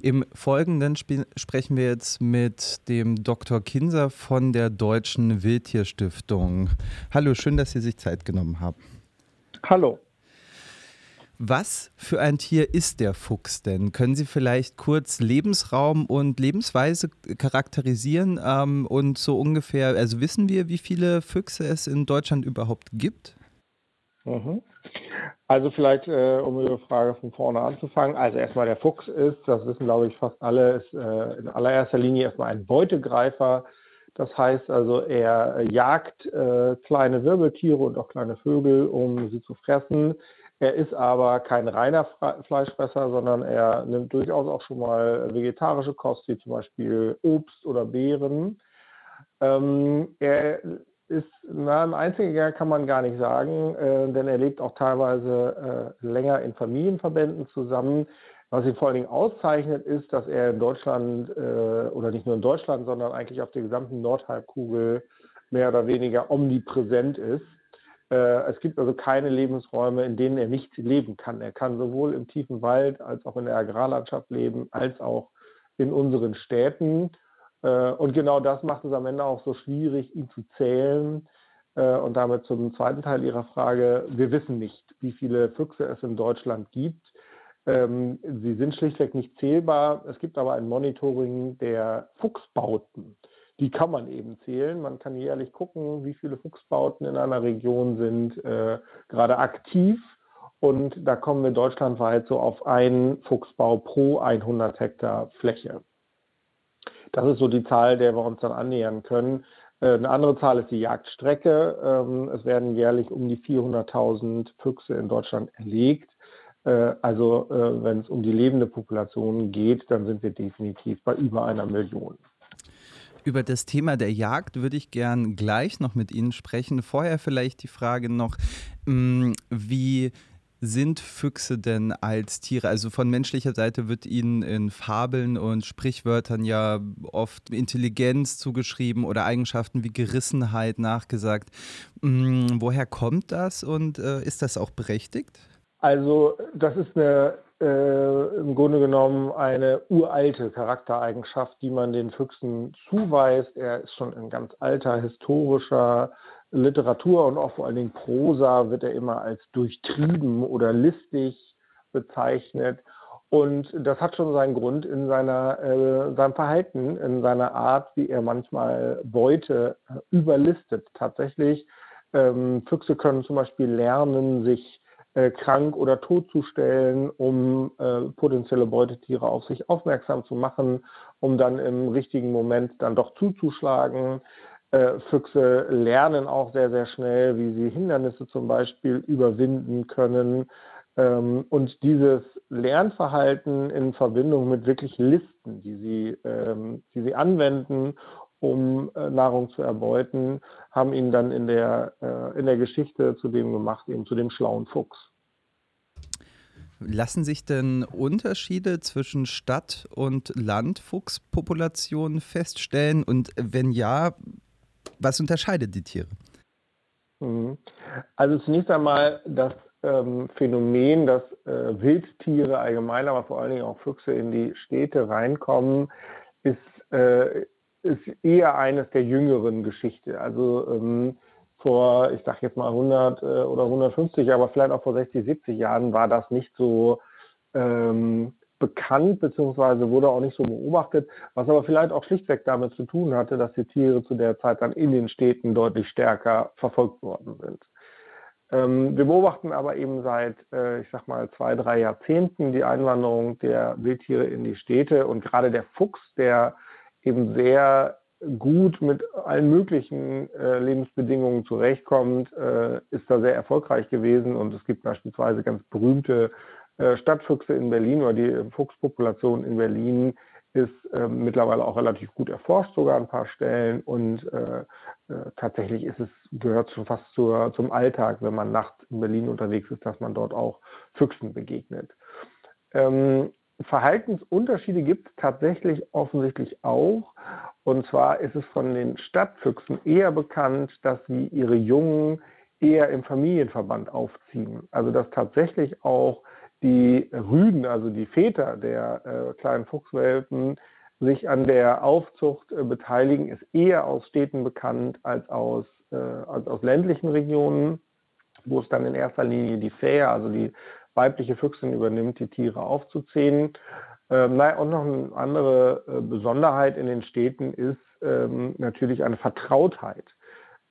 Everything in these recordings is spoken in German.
Im Folgenden sprechen wir jetzt mit dem Dr. Kinser von der Deutschen Wildtierstiftung. Hallo, schön, dass Sie sich Zeit genommen haben. Hallo. Was für ein Tier ist der Fuchs denn? Können Sie vielleicht kurz Lebensraum und Lebensweise charakterisieren ähm, und so ungefähr, also wissen wir, wie viele Füchse es in Deutschland überhaupt gibt? Mhm. Also vielleicht, äh, um Ihre Frage von vorne anzufangen. Also erstmal der Fuchs ist, das wissen glaube ich fast alle, ist äh, in allererster Linie erstmal ein Beutegreifer. Das heißt also, er jagt äh, kleine Wirbeltiere und auch kleine Vögel, um sie zu fressen. Er ist aber kein reiner Fleischfresser, sondern er nimmt durchaus auch schon mal vegetarische Kost, wie zum Beispiel Obst oder Beeren. Ähm, er ist, na, ein Einzelgänger kann man gar nicht sagen, äh, denn er lebt auch teilweise äh, länger in Familienverbänden zusammen. Was ihn vor allen Dingen auszeichnet, ist, dass er in Deutschland äh, oder nicht nur in Deutschland, sondern eigentlich auf der gesamten Nordhalbkugel mehr oder weniger omnipräsent ist. Äh, es gibt also keine Lebensräume, in denen er nicht leben kann. Er kann sowohl im tiefen Wald als auch in der Agrarlandschaft leben, als auch in unseren Städten. Äh, und genau das macht es am Ende auch so schwierig, ihn zu zählen. Äh, und damit zum zweiten Teil Ihrer Frage. Wir wissen nicht, wie viele Füchse es in Deutschland gibt. Ähm, sie sind schlichtweg nicht zählbar. Es gibt aber ein Monitoring der Fuchsbauten die kann man eben zählen. Man kann jährlich gucken, wie viele Fuchsbauten in einer Region sind äh, gerade aktiv. Und da kommen wir deutschlandweit so auf einen Fuchsbau pro 100 Hektar Fläche. Das ist so die Zahl, der wir uns dann annähern können. Äh, eine andere Zahl ist die Jagdstrecke. Ähm, es werden jährlich um die 400.000 Füchse in Deutschland erlegt. Äh, also äh, wenn es um die lebende Population geht, dann sind wir definitiv bei über einer Million. Über das Thema der Jagd würde ich gern gleich noch mit Ihnen sprechen. Vorher vielleicht die Frage noch, mm, wie sind Füchse denn als Tiere? Also von menschlicher Seite wird ihnen in Fabeln und Sprichwörtern ja oft Intelligenz zugeschrieben oder Eigenschaften wie Gerissenheit nachgesagt. Mm, woher kommt das und äh, ist das auch berechtigt? Also das ist eine äh, im Grunde genommen eine uralte Charaktereigenschaft, die man den Füchsen zuweist. Er ist schon in ganz alter historischer Literatur und auch vor allen Dingen Prosa wird er immer als durchtrieben oder listig bezeichnet. Und das hat schon seinen Grund in seiner, äh, seinem Verhalten, in seiner Art, wie er manchmal Beute äh, überlistet. Tatsächlich, ähm, Füchse können zum Beispiel lernen, sich äh, krank oder tot zu stellen, um äh, potenzielle Beutetiere auf sich aufmerksam zu machen, um dann im richtigen Moment dann doch zuzuschlagen. Äh, Füchse lernen auch sehr, sehr schnell, wie sie Hindernisse zum Beispiel überwinden können. Ähm, und dieses Lernverhalten in Verbindung mit wirklich Listen, die sie, ähm, die sie anwenden, um äh, Nahrung zu erbeuten, haben ihn dann in der, äh, in der Geschichte zu dem gemacht, eben zu dem schlauen Fuchs. Lassen sich denn Unterschiede zwischen Stadt- und Landfuchspopulationen feststellen? Und wenn ja, was unterscheidet die Tiere? Mhm. Also zunächst einmal das ähm, Phänomen, dass äh, Wildtiere allgemein, aber vor allen Dingen auch Füchse in die Städte reinkommen, ist, äh, ist eher eines der jüngeren Geschichte. Also ähm, vor, ich sage jetzt mal 100 äh, oder 150, aber vielleicht auch vor 60, 70 Jahren war das nicht so ähm, bekannt, beziehungsweise wurde auch nicht so beobachtet, was aber vielleicht auch schlichtweg damit zu tun hatte, dass die Tiere zu der Zeit dann in den Städten deutlich stärker verfolgt worden sind. Ähm, wir beobachten aber eben seit, äh, ich sag mal, zwei, drei Jahrzehnten die Einwanderung der Wildtiere in die Städte und gerade der Fuchs, der eben sehr gut mit allen möglichen äh, Lebensbedingungen zurechtkommt, äh, ist da sehr erfolgreich gewesen. Und es gibt beispielsweise ganz berühmte Stadtfüchse in Berlin oder die Fuchspopulation in Berlin ist ähm, mittlerweile auch relativ gut erforscht, sogar an ein paar Stellen. Und äh, äh, tatsächlich ist es, gehört schon fast zur, zum Alltag, wenn man nachts in Berlin unterwegs ist, dass man dort auch Füchsen begegnet. Ähm, Verhaltensunterschiede gibt es tatsächlich offensichtlich auch. Und zwar ist es von den Stadtfüchsen eher bekannt, dass sie ihre Jungen eher im Familienverband aufziehen. Also dass tatsächlich auch die Rüden, also die Väter der äh, kleinen Fuchswelpen, sich an der Aufzucht äh, beteiligen, ist eher aus Städten bekannt als aus, äh, als aus ländlichen Regionen, wo es dann in erster Linie die Fähe, also die weibliche Füchsin übernimmt, die Tiere aufzuziehen. Ähm, naja, und noch eine andere äh, Besonderheit in den Städten ist ähm, natürlich eine Vertrautheit.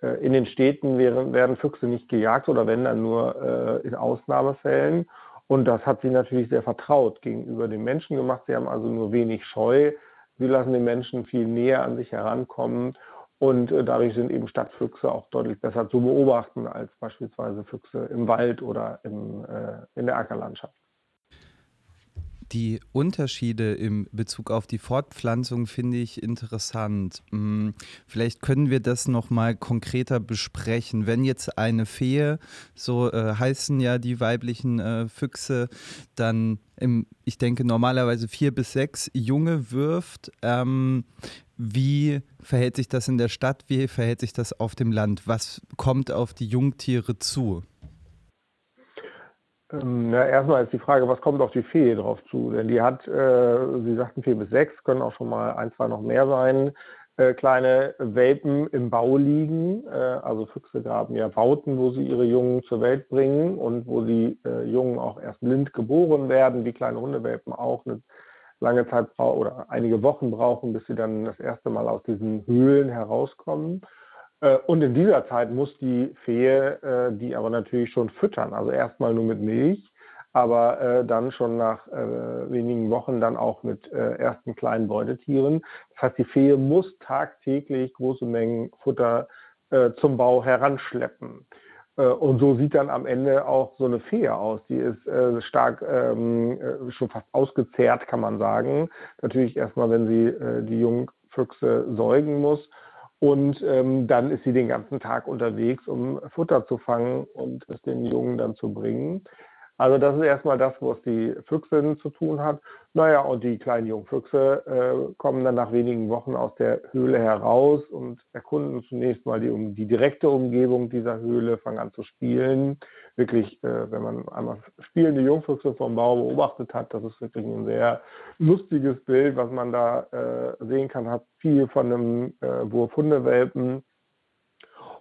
Äh, in den Städten werden, werden Füchse nicht gejagt oder wenn dann nur äh, in Ausnahmefällen. Und das hat sie natürlich sehr vertraut gegenüber den Menschen gemacht. Sie haben also nur wenig Scheu. Sie lassen den Menschen viel näher an sich herankommen. Und äh, dadurch sind eben Stadtfüchse auch deutlich besser zu beobachten als beispielsweise Füchse im Wald oder im, äh, in der Ackerlandschaft. Die Unterschiede im Bezug auf die Fortpflanzung finde ich interessant. Hm, vielleicht können wir das noch mal konkreter besprechen. Wenn jetzt eine Fee, so äh, heißen ja die weiblichen äh, Füchse, dann im, ich denke normalerweise vier bis sechs Junge wirft. Ähm, wie verhält sich das in der Stadt? Wie verhält sich das auf dem Land? Was kommt auf die Jungtiere zu? Ähm, na, erstmal ist die Frage, was kommt auf die Fee drauf zu? Denn die hat, äh, Sie sagten vier bis sechs, können auch schon mal ein, zwei noch mehr sein, äh, kleine Welpen im Bau liegen. Äh, also Füchse graben ja Bauten, wo sie ihre Jungen zur Welt bringen und wo die äh, Jungen auch erst blind geboren werden, wie kleine Hundewelpen auch eine lange Zeit oder einige Wochen brauchen, bis sie dann das erste Mal aus diesen Höhlen herauskommen. Äh, und in dieser Zeit muss die Fee äh, die aber natürlich schon füttern. Also erstmal nur mit Milch, aber äh, dann schon nach wenigen Wochen dann auch mit ersten kleinen Beutetieren. Das heißt, die Fee muss tagtäglich große Mengen Futter zum Bau heranschleppen. Und so sieht dann am Ende auch so eine Fee aus. Die ist stark ähm, schon fast ausgezehrt, kann man sagen. Natürlich erstmal, wenn sie die Jungfüchse säugen muss und ähm, dann ist sie den ganzen Tag unterwegs, um Futter zu fangen und es den Jungen dann zu bringen. Also das ist erstmal das, was die Füchsin zu tun hat. Naja, und die kleinen Jungfüchse äh, kommen dann nach wenigen Wochen aus der Höhle heraus und erkunden zunächst mal die, die direkte Umgebung dieser Höhle, fangen an zu spielen. Wirklich, äh, wenn man einmal spielende Jungfüchse vom Bau beobachtet hat, das ist wirklich ein sehr lustiges Bild, was man da äh, sehen kann, hat viel von einem äh, Wurf Hundewelpen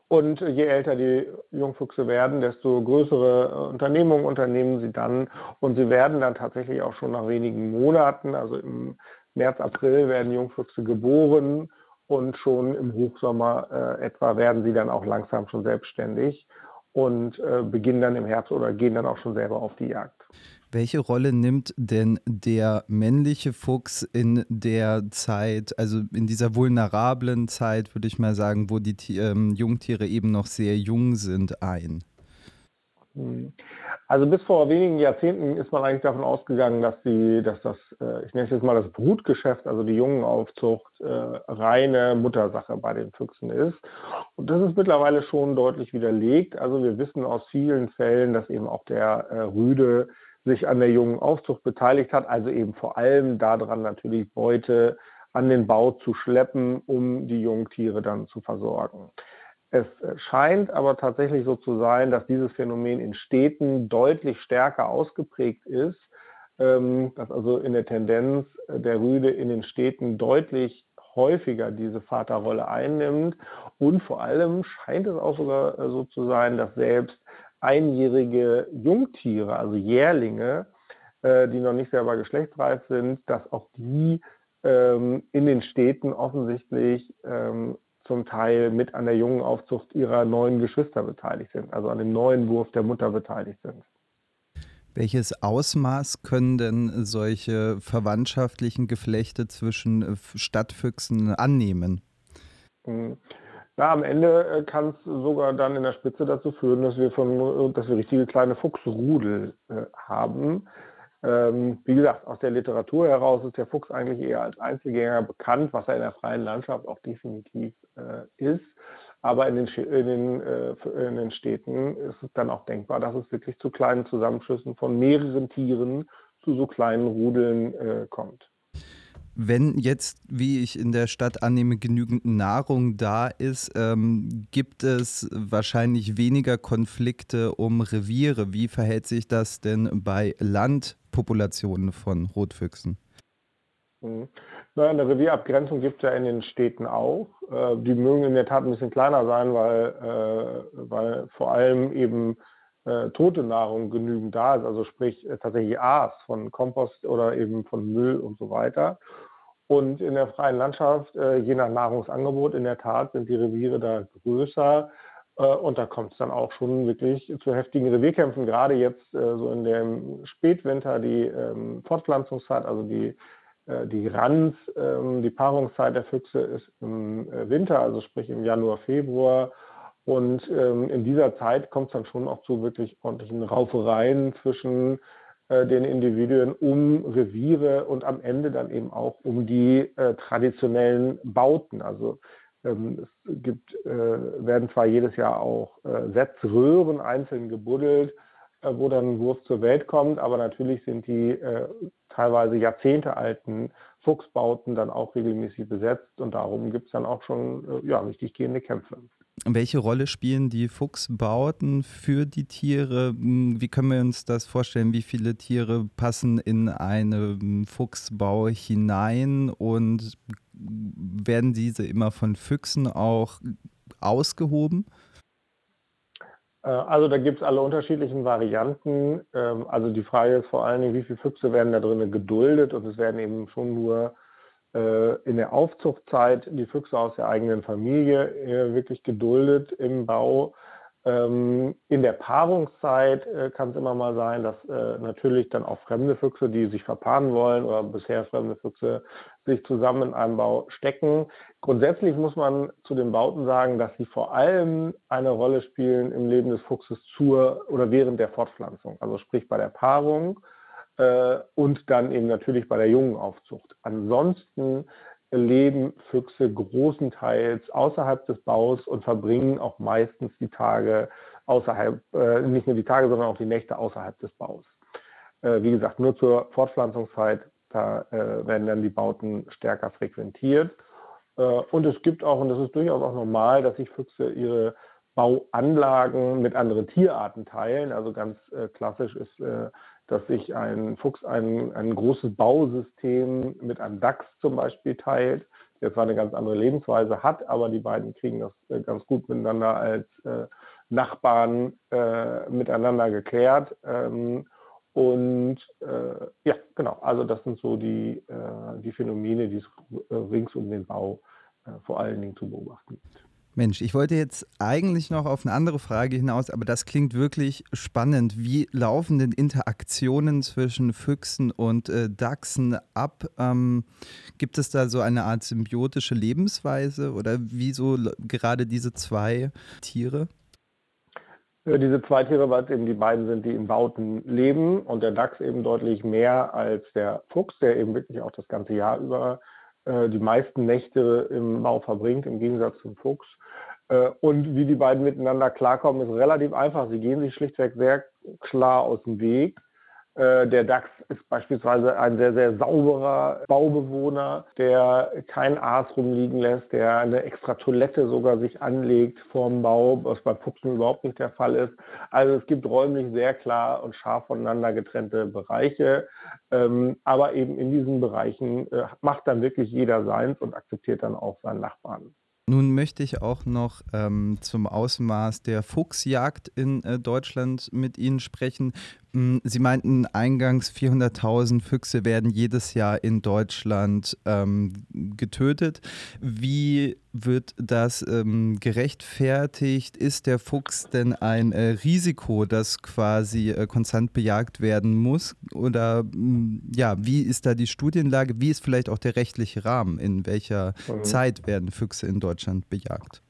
und je älter die Jungfüchse werden, desto größere äh, Unternehmungen unternehmen sie dann. Und sie werden dann tatsächlich auch schon nach wenigen Monaten, also im März, April, werden Jungfüchse geboren. Und schon im Hochsommer äh, etwa werden sie dann auch langsam schon selbstständig und äh, beginnen dann im Herbst oder gehen dann auch schon selber auf die Jagd. Welche Rolle nimmt denn der männliche Fuchs in der Zeit, also in dieser vulnerablen Zeit, würde ich mal sagen, wo die ähm, Jungtiere eben noch sehr jung sind, ein? Hm. Also bis vor wenigen Jahrzehnten ist man eigentlich davon ausgegangen, dass die, dass das, äh, ich nenne es jetzt mal das Brutgeschäft, also die Jungenaufzucht, äh, reine Muttersache bei den Füchsen ist. Und das ist mittlerweile schon deutlich widerlegt. Also wir wissen aus vielen Fällen, dass eben auch der äh, Rüde sich an der jungen Aufzucht beteiligt hat, also eben vor allem daran natürlich Beute an den Bau zu schleppen, um die Jungtiere dann zu versorgen. Es scheint aber tatsächlich so zu sein, dass dieses Phänomen in Städten deutlich stärker ausgeprägt ist, ähm, dass also in der Tendenz der Rüde in den Städten deutlich häufiger diese Vaterrolle einnimmt. Und vor allem scheint es auch sogar so zu sein, dass selbst einjährige Jungtiere, also Jährlinge, äh, die noch nicht selber geschlechtsreif sind, dass auch die ähm, in den Städten offensichtlich ähm, zum Teil mit an der jungen Aufzucht ihrer neuen Geschwister beteiligt sind, also an dem neuen Wurf der Mutter beteiligt sind. Welches Ausmaß können denn solche verwandtschaftlichen Geflechte zwischen äh, Stadtfüchsen annehmen? Hm. Ja, am Ende äh, kann es sogar dann in der Spitze dazu führen, dass wir von, dass wir richtige kleine Fuchsrudel äh, haben. Ähm, wie gesagt, aus der Literatur heraus ist der Fuchs eigentlich eher als Einzelgänger bekannt, was er in der freien Landschaft auch definitiv äh, ist. Aber in den, in, den, äh, in den Städten ist es dann auch denkbar, dass es wirklich zu kleinen Zusammenschlüssen von mehreren Tieren zu so kleinen Rudeln äh, kommt. Wenn jetzt, wie ich in der Stadt annehme, genügend Nahrung da ist, ähm, gibt es wahrscheinlich weniger Konflikte um Reviere. Wie verhält sich das denn bei Landpopulationen von Rotfüchsen? Mhm. Na, eine Revierabgrenzung gibt es ja in den Städten auch. Äh, die mögen in der Tat ein bisschen kleiner sein, weil, äh, weil vor allem eben äh, tote Nahrung genügend da ist, also sprich äh, tatsächlich Aas von Kompost oder eben von Müll und so weiter. Und in der freien Landschaft, äh, je nach Nahrungsangebot, in der Tat sind die Reviere da größer. Äh, und da kommt es dann auch schon wirklich zu heftigen Revierkämpfen. Gerade jetzt äh, so in dem Spätwinter, die ähm, Fortpflanzungszeit, also die, die Ranz, ähm, die Paarungszeit der Füchse ist im Winter, also sprich im Januar, Februar. Und ähm, in dieser Zeit kommt es dann schon auch zu wirklich ordentlichen Raufereien zwischen den Individuen um Reviere und am Ende dann eben auch um die äh, traditionellen Bauten. Also ähm, es gibt, äh, werden zwar jedes Jahr auch äh, Setzröhren einzeln gebuddelt, äh, wo dann ein Wurf zur Welt kommt, aber natürlich sind die äh, teilweise jahrzehntealten Fuchsbauten dann auch regelmäßig besetzt und darum gibt es dann auch schon ja, richtig gehende Kämpfe. Welche Rolle spielen die Fuchsbauten für die Tiere? Hm, wie können wir uns das vorstellen? Wie viele Tiere passen in einen Fuchsbau hinein und werden diese immer von Füchsen auch ausgehoben? Äh, also da gibt es alle unterschiedlichen Varianten. Ähm, also die Frage ist vor allen Dingen, wie viele Füchse werden da drinnen geduldet und es werden eben schon nur in der Aufzuchtzeit die Füchse aus der eigenen Familie äh, wirklich geduldet im Bau. Ähm, in der Paarungszeit äh, kann es immer mal sein, dass natürlich dann auch fremde Füchse, die sich verpaaren wollen oder bisher fremde Füchse sich zusammen in einem Bau stecken. Grundsätzlich muss man zu den Bauten sagen, dass sie vor allem eine Rolle spielen im Leben des Fuchses zur oder während der Fortpflanzung, also sprich bei der Paarung äh, und dann eben natürlich bei der jungen Aufzucht. Ansonsten leben Füchse großenteils außerhalb des Baus und verbringen auch meistens die Tage außerhalb, äh, nicht nur die Tage, sondern auch die Nächte außerhalb des Baus. Äh, wie gesagt, nur zur Fortpflanzungszeit, da äh, werden dann die Bauten stärker frequentiert. Äh, und es gibt auch, und das ist durchaus auch normal, dass sich Füchse ihre Bauanlagen mit anderen Tierarten teilen. Also ganz äh, klassisch ist dass sich ein Fuchs ein, ein großes Bausystem mit einem Dachs zum Beispiel teilt, der zwar eine ganz andere Lebensweise hat, aber die beiden kriegen das äh, ganz gut miteinander als äh, Nachbarn äh, miteinander geklärt. Ähm, und äh, ja, genau, also das sind so die, äh, die Phänomene, die es äh, rings um den Bau vor allen Dingen zu beobachten gibt. Mensch, ich wollte jetzt eigentlich noch auf eine andere Frage hinaus, aber das klingt wirklich spannend. Wie laufen denn Interaktionen zwischen Füchsen und äh, Dachsen ab? Ähm, gibt es da so eine Art symbiotische Lebensweise oder wieso gerade diese zwei Tiere? Diese zwei Tiere, weil es eben die beiden sind, die in Bauten leben und der Dachs eben deutlich mehr als der Fuchs, der eben wirklich auch das ganze Jahr über äh, die meisten Nächte im Bau verbringt, im Gegensatz zum Fuchs. Äh, und wie die beiden miteinander klarkommen, ist relativ einfach. Sie gehen sich schlichtweg sehr klar aus dem Weg. Äh, der DAX ist beispielsweise ein sehr, sehr sauberer Baubewohner, der kein Aas rumliegen lässt, der eine extra Toilette sogar sich anlegt vorm Bau, was bei Fuchsen überhaupt nicht der Fall ist. Also es gibt räumlich sehr klar und scharf voneinander getrennte Bereiche. Ähm, aber eben in diesen Bereichen äh, macht dann wirklich jeder seins und akzeptiert dann auch seinen Nachbarn. Nun möchte ich auch noch ähm, zum Ausmaß der Fuchsjagd in äh, Deutschland mit Ihnen sprechen. Hm, Sie meinten eingangs, 400.000 Füchse werden jedes Jahr in Deutschland ähm, getötet. Wie wird das ähm, gerechtfertigt? Ist der Fuchs denn ein äh, Risiko, das quasi äh, konstant bejagt werden muss? Oder hm, ja, wie ist da die Studienlage? Wie ist vielleicht auch der rechtliche Rahmen? In welcher mhm. Zeit werden Füchse in Deutschland bejagt?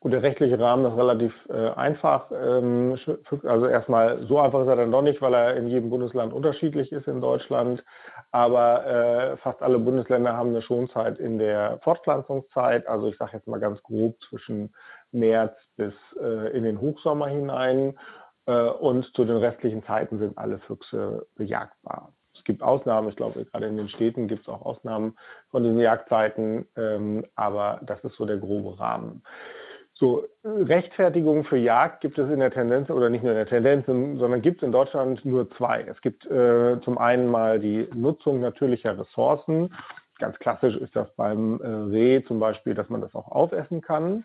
Gut, der rechtliche Rahmen ist relativ äh, einfach. Ähm, also erstmal so einfach ist er dann doch nicht, weil er in jedem Bundesland unterschiedlich ist in Deutschland. Aber äh, fast alle Bundesländer haben eine Schonzeit in der Fortpflanzungszeit. Also ich sage jetzt mal ganz grob zwischen März bis äh, in den Hochsommer hinein. Äh, und zu den restlichen Zeiten sind alle Füchse bejagbar gibt Ausnahmen, ich glaube, gerade in den Städten gibt es auch Ausnahmen von diesen Jagdzeiten, ähm, aber das ist so der grobe Rahmen. So, Rechtfertigung für Jagd gibt es in der Tendenz, oder nicht nur in der Tendenz, sondern gibt es in Deutschland nur zwei. Es gibt äh, zum einen mal die Nutzung natürlicher Ressourcen. Ganz klassisch ist das beim äh, Reh zum Beispiel, dass man das auch aufessen kann.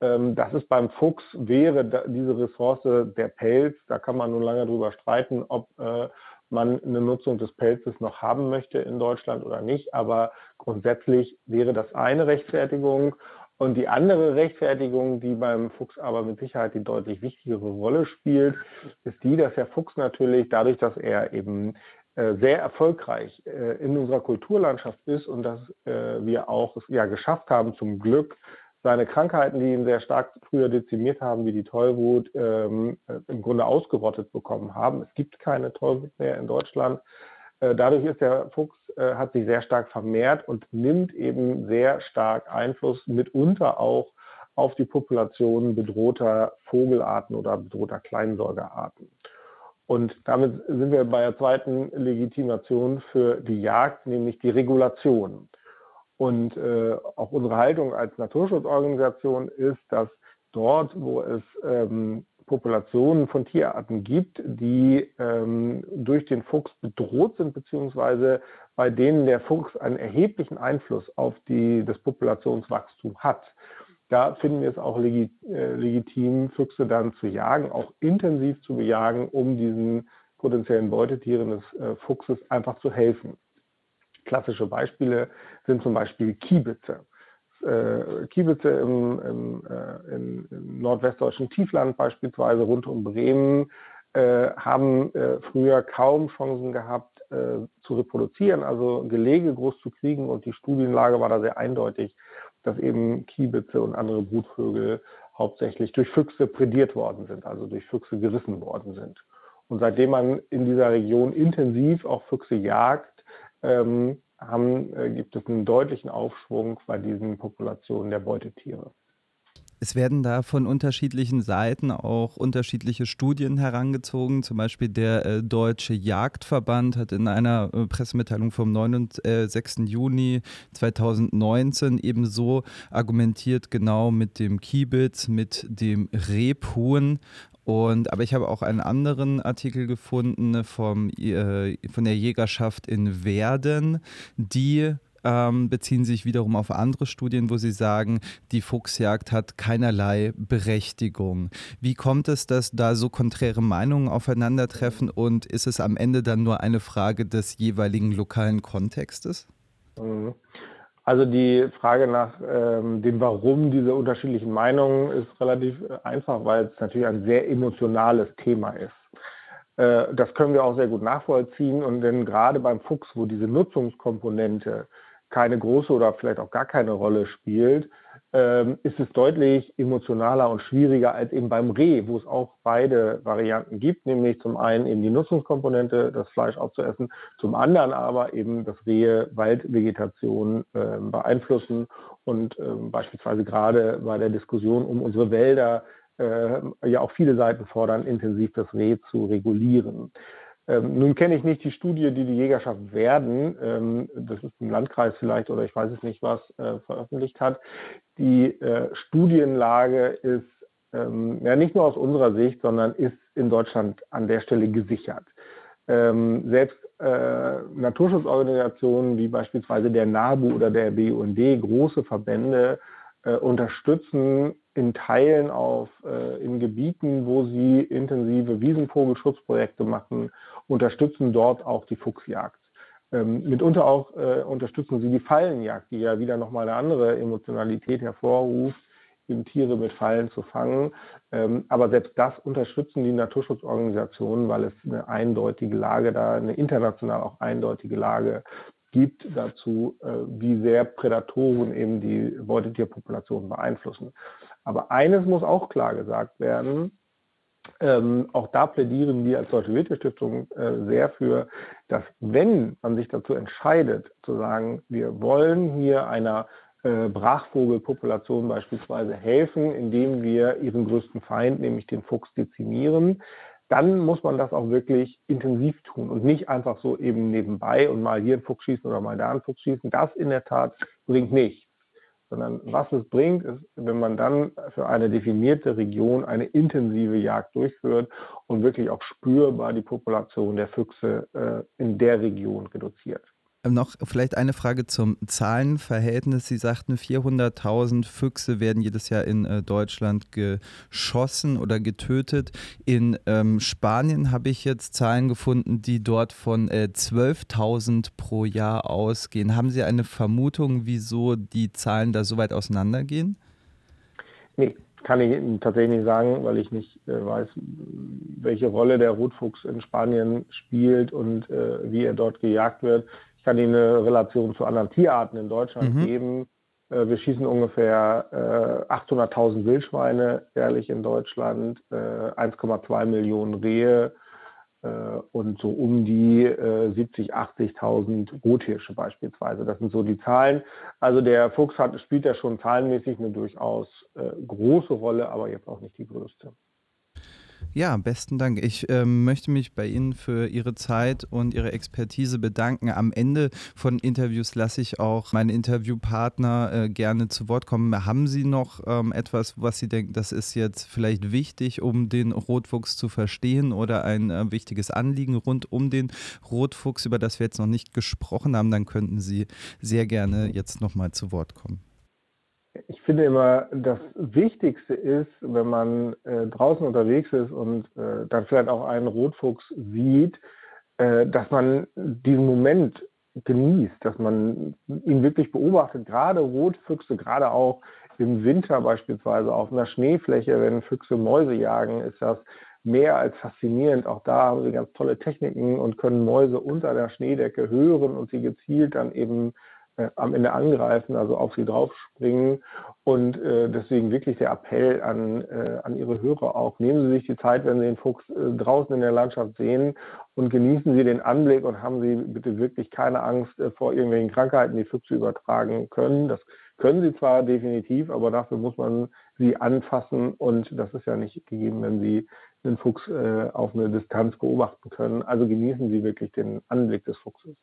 Ähm, das ist beim Fuchs, wäre da, diese Ressource der Pelz. Da kann man nun lange drüber streiten, ob äh, man eine Nutzung des Pelzes noch haben möchte in Deutschland oder nicht. Aber grundsätzlich wäre das eine Rechtfertigung. Und die andere Rechtfertigung, die beim Fuchs aber mit Sicherheit die deutlich wichtigere Rolle spielt, ist die, dass der Fuchs natürlich dadurch, dass er eben äh, sehr erfolgreich äh, in unserer Kulturlandschaft ist und dass äh, wir auch es ja geschafft haben, zum Glück seine Krankheiten, die ihn sehr stark früher dezimiert haben, wie die Tollwut, ähm, im Grunde ausgerottet bekommen haben. Es gibt keine Tollwut mehr in Deutschland. Äh, dadurch ist der Fuchs, äh, hat sich sehr stark vermehrt und nimmt eben sehr stark Einfluss mitunter auch auf die Population bedrohter Vogelarten oder bedrohter Kleinsäugerarten. Und damit sind wir bei der zweiten Legitimation für die Jagd, nämlich die Regulation. Und äh, auch unsere Haltung als Naturschutzorganisation ist, dass dort, wo es ähm, Populationen von Tierarten gibt, die ähm, durch den Fuchs bedroht sind, beziehungsweise bei denen der Fuchs einen erheblichen Einfluss auf die, das Populationswachstum hat. Da finden wir es auch legit, äh, legitim, Füchse dann zu jagen, auch intensiv zu bejagen, um diesen potenziellen Beutetieren des äh, Fuchses einfach zu helfen. Klassische Beispiele sind zum Beispiel Kiebitze äh, Kiebitze im, im, äh, im, im, nordwestdeutschen Tiefland beispielsweise rund um Bremen äh, haben äh, früher kaum Chancen gehabt äh, zu reproduzieren, also Gelege groß zu kriegen und die Studienlage war da sehr eindeutig, dass eben Kiebitze und andere Brutvögel hauptsächlich durch Füchse prädiert worden sind, also durch Füchse gerissen worden sind. Und seitdem man in dieser Region intensiv auch Füchse jagt, ähm, haben, äh, gibt es einen deutlichen Aufschwung bei diesen Populationen der Beutetiere. Es werden da von unterschiedlichen Seiten auch unterschiedliche Studien herangezogen. Zum Beispiel der äh, Deutsche Jagdverband hat in einer äh, Pressemitteilung vom 9, äh, 6. Juni 2019 ebenso argumentiert, genau mit dem Kiebitz, mit dem Rebhuhn und, aber ich habe auch einen anderen Artikel gefunden vom, äh, von der Jägerschaft in Werden, die ähm, beziehen sich wiederum auf andere Studien, wo sie sagen, die Fuchsjagd hat keinerlei Berechtigung. Wie kommt es, dass da so konträre Meinungen aufeinandertreffen und ist es am Ende dann nur eine Frage des jeweiligen lokalen Kontextes? Mhm. Also die Frage nach ähm, dem Warum dieser unterschiedlichen Meinungen ist relativ äh, einfach, weil es natürlich ein sehr emotionales Thema ist. Äh, das können wir auch sehr gut nachvollziehen und denn gerade beim Fuchs, wo diese Nutzungskomponente keine große oder vielleicht auch gar keine Rolle spielt, ähm, ist es deutlich emotionaler und schwieriger als eben beim Reh, wo es auch beide Varianten gibt, nämlich zum einen eben die Nutzungskomponente, das Fleisch aufzuessen, zum anderen aber eben das Rehe Waldvegetation äh, beeinflussen und äh, beispielsweise gerade bei der Diskussion um unsere Wälder äh, ja auch viele Seiten fordern, intensiv das Reh zu regulieren. Ähm, nun kenne ich nicht die Studie, die die Jägerschaft Werden, ähm, das ist im Landkreis vielleicht oder ich weiß es nicht was, äh, veröffentlicht hat. Die äh, Studienlage ist ähm, ja nicht nur aus unserer Sicht, sondern ist in Deutschland an der Stelle gesichert. Ähm, selbst äh, Naturschutzorganisationen wie beispielsweise der NABU oder der BUND, große Verbände, unterstützen in Teilen auf, äh, in Gebieten, wo sie intensive Wiesenvogelschutzprojekte machen, unterstützen dort auch die Fuchsjagd. Ähm, mitunter auch äh, unterstützen sie die Fallenjagd, die ja wieder nochmal eine andere Emotionalität hervorruft, eben Tiere mit Fallen zu fangen. Ähm, aber selbst das unterstützen die Naturschutzorganisationen, weil es eine eindeutige Lage da, eine international auch eindeutige Lage gibt dazu, äh, wie sehr Prädatoren eben die Beutetierpopulation beeinflussen. Aber eines muss auch klar gesagt werden, ähm, auch da plädieren wir als Deutsche Wildtierstiftung äh, sehr für, dass wenn man sich dazu entscheidet, zu sagen, wir wollen hier einer äh, Brachvogelpopulation beispielsweise helfen, indem wir ihren größten Feind, nämlich den Fuchs, dezimieren, dann muss man das auch wirklich intensiv tun und nicht einfach so eben nebenbei und mal hier einen Fuchs schießen oder mal da einen Fuchs schießen. Das in der Tat bringt nichts. Sondern was es bringt, ist, wenn man dann für eine definierte Region eine intensive Jagd durchführt und wirklich auch spürbar die Population der Füchse äh, in der Region reduziert. Noch vielleicht eine Frage zum Zahlenverhältnis. Sie sagten, 400.000 Füchse werden jedes Jahr in äh, Deutschland geschossen oder getötet. In ähm, Spanien habe ich jetzt Zahlen gefunden, die dort von äh, 12.000 pro Jahr ausgehen. Haben Sie eine Vermutung, wieso die Zahlen da so weit auseinandergehen? Nee, kann ich tatsächlich nicht sagen, weil ich nicht äh, weiß, welche Rolle der Rotfuchs in Spanien spielt und äh, wie er dort gejagt wird kann Ihnen eine Relation zu anderen Tierarten in Deutschland mhm. geben. Äh, wir schießen ungefähr 800.000 äh, Wildschweine jährlich in Deutschland, 1,2 äh, Millionen Rehe und so um die 70.000, 80.000 Rothirsche beispielsweise. Das sind so die Zahlen. Also der Fuchs hat, spielt ja schon zahlenmäßig eine durchaus große Rolle, aber jetzt auch nicht die größte. Ja, besten Dank. Ich ähm, möchte mich bei Ihnen für Ihre Zeit und Ihre Expertise bedanken. Am Ende von Interviews lasse ich auch meine Interviewpartner äh, gerne zu Wort kommen. Haben Sie noch ähm, etwas, was Sie denken, das ist jetzt vielleicht wichtig, um den Rotfuchs zu verstehen oder ein äh, wichtiges Anliegen rund um den Rotfuchs, über das wir jetzt noch nicht gesprochen haben? Dann könnten Sie sehr gerne jetzt nochmal zu Wort kommen ich finde immer, das Wichtigste ist, wenn man äh, draußen unterwegs ist und äh, dann vielleicht auch einen Rotfuchs sieht, äh, dass man diesen Moment genießt, dass man ihn wirklich beobachtet. Gerade Rotfüchse, gerade auch im Winter beispielsweise auf einer Schneefläche, wenn Füchse Mäuse jagen, ist das mehr als faszinierend. Auch da haben sie ganz tolle Techniken und können Mäuse unter der Schneedecke hören und sie gezielt dann eben äh, am Ende angreifen, also auf sie draufspringen. Und äh, deswegen wirklich der Appell an, äh, an Ihre Hörer auch. Nehmen Sie sich die Zeit, wenn Sie den Fuchs äh, draußen in der Landschaft sehen und genießen Sie den Anblick und haben Sie bitte wirklich keine Angst äh, vor irgendwelchen Krankheiten, die Füchse übertragen können. Das können sie zwar definitiv, aber dafür muss man sie anfassen und das ist ja nicht gegeben, wenn Sie den Fuchs äh, auf eine Distanz beobachten können. Also genießen Sie wirklich den Anblick des Fuchses.